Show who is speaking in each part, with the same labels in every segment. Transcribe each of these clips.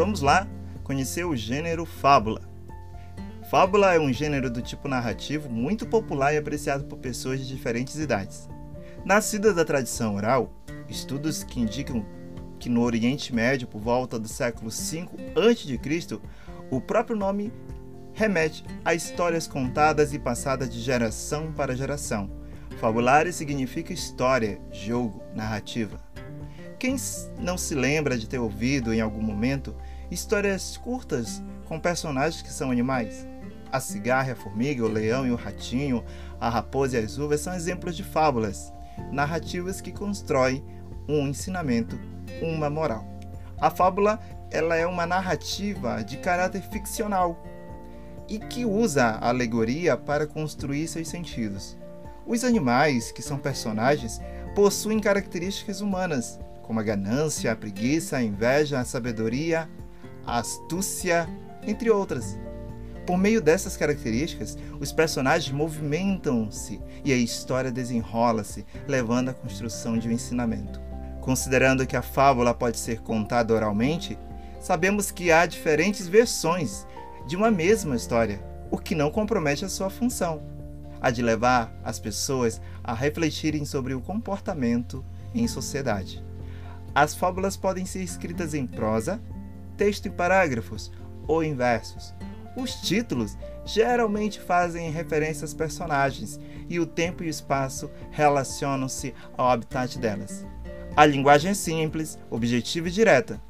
Speaker 1: vamos lá conhecer o gênero fábula. Fábula é um gênero do tipo narrativo muito popular e apreciado por pessoas de diferentes idades. Nascida da tradição oral, estudos que indicam que no Oriente Médio, por volta do século V a.C., o próprio nome remete a histórias contadas e passadas de geração para geração. Fabulare significa história, jogo, narrativa. Quem não se lembra de ter ouvido em algum momento histórias curtas com personagens que são animais? A cigarra, a formiga, o leão e o ratinho, a raposa e as uvas são exemplos de fábulas, narrativas que constroem um ensinamento, uma moral. A fábula ela é uma narrativa de caráter ficcional e que usa a alegoria para construir seus sentidos. Os animais, que são personagens, possuem características humanas, como a ganância, a preguiça, a inveja, a sabedoria, astúcia, entre outras. Por meio dessas características, os personagens movimentam-se e a história desenrola-se, levando à construção de um ensinamento. Considerando que a fábula pode ser contada oralmente, sabemos que há diferentes versões de uma mesma história, o que não compromete a sua função, a de levar as pessoas a refletirem sobre o comportamento em sociedade. As fábulas podem ser escritas em prosa, texto em parágrafos ou em versos, os títulos geralmente fazem referência aos personagens e o tempo e o espaço relacionam-se ao habitat delas. A linguagem é simples, objetiva e direta.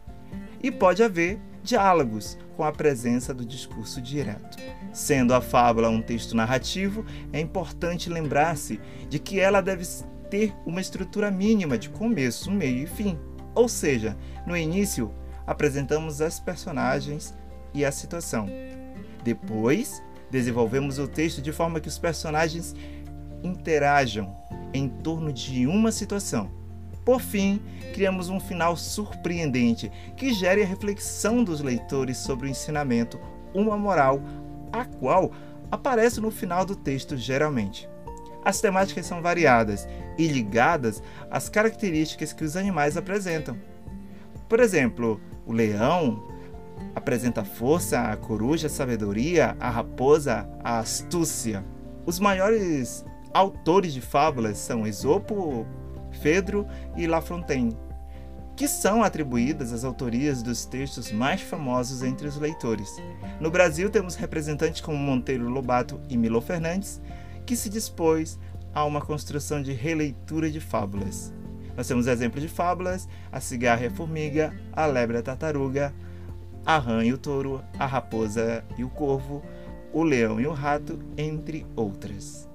Speaker 1: E pode haver diálogos com a presença do discurso direto. Sendo a fábula um texto narrativo, é importante lembrar-se de que ela deve ter uma estrutura mínima de começo, meio e fim. Ou seja, no início apresentamos as personagens e a situação. Depois, desenvolvemos o texto de forma que os personagens interajam em torno de uma situação. Por fim, criamos um final surpreendente que gere a reflexão dos leitores sobre o ensinamento, uma moral, a qual aparece no final do texto geralmente. As temáticas são variadas e ligadas às características que os animais apresentam. Por exemplo, o leão apresenta força, a coruja, a sabedoria, a raposa, a astúcia. Os maiores autores de fábulas são Esopo, Fedro e La Fontaine, que são atribuídas às autorias dos textos mais famosos entre os leitores. No Brasil, temos representantes como Monteiro Lobato e Milo Fernandes, que se dispôs a uma construção de releitura de fábulas. Nós temos exemplos de fábulas: a cigarra e a formiga, a lebre e a tartaruga, a rã e o touro, a raposa e o corvo, o leão e o rato, entre outras.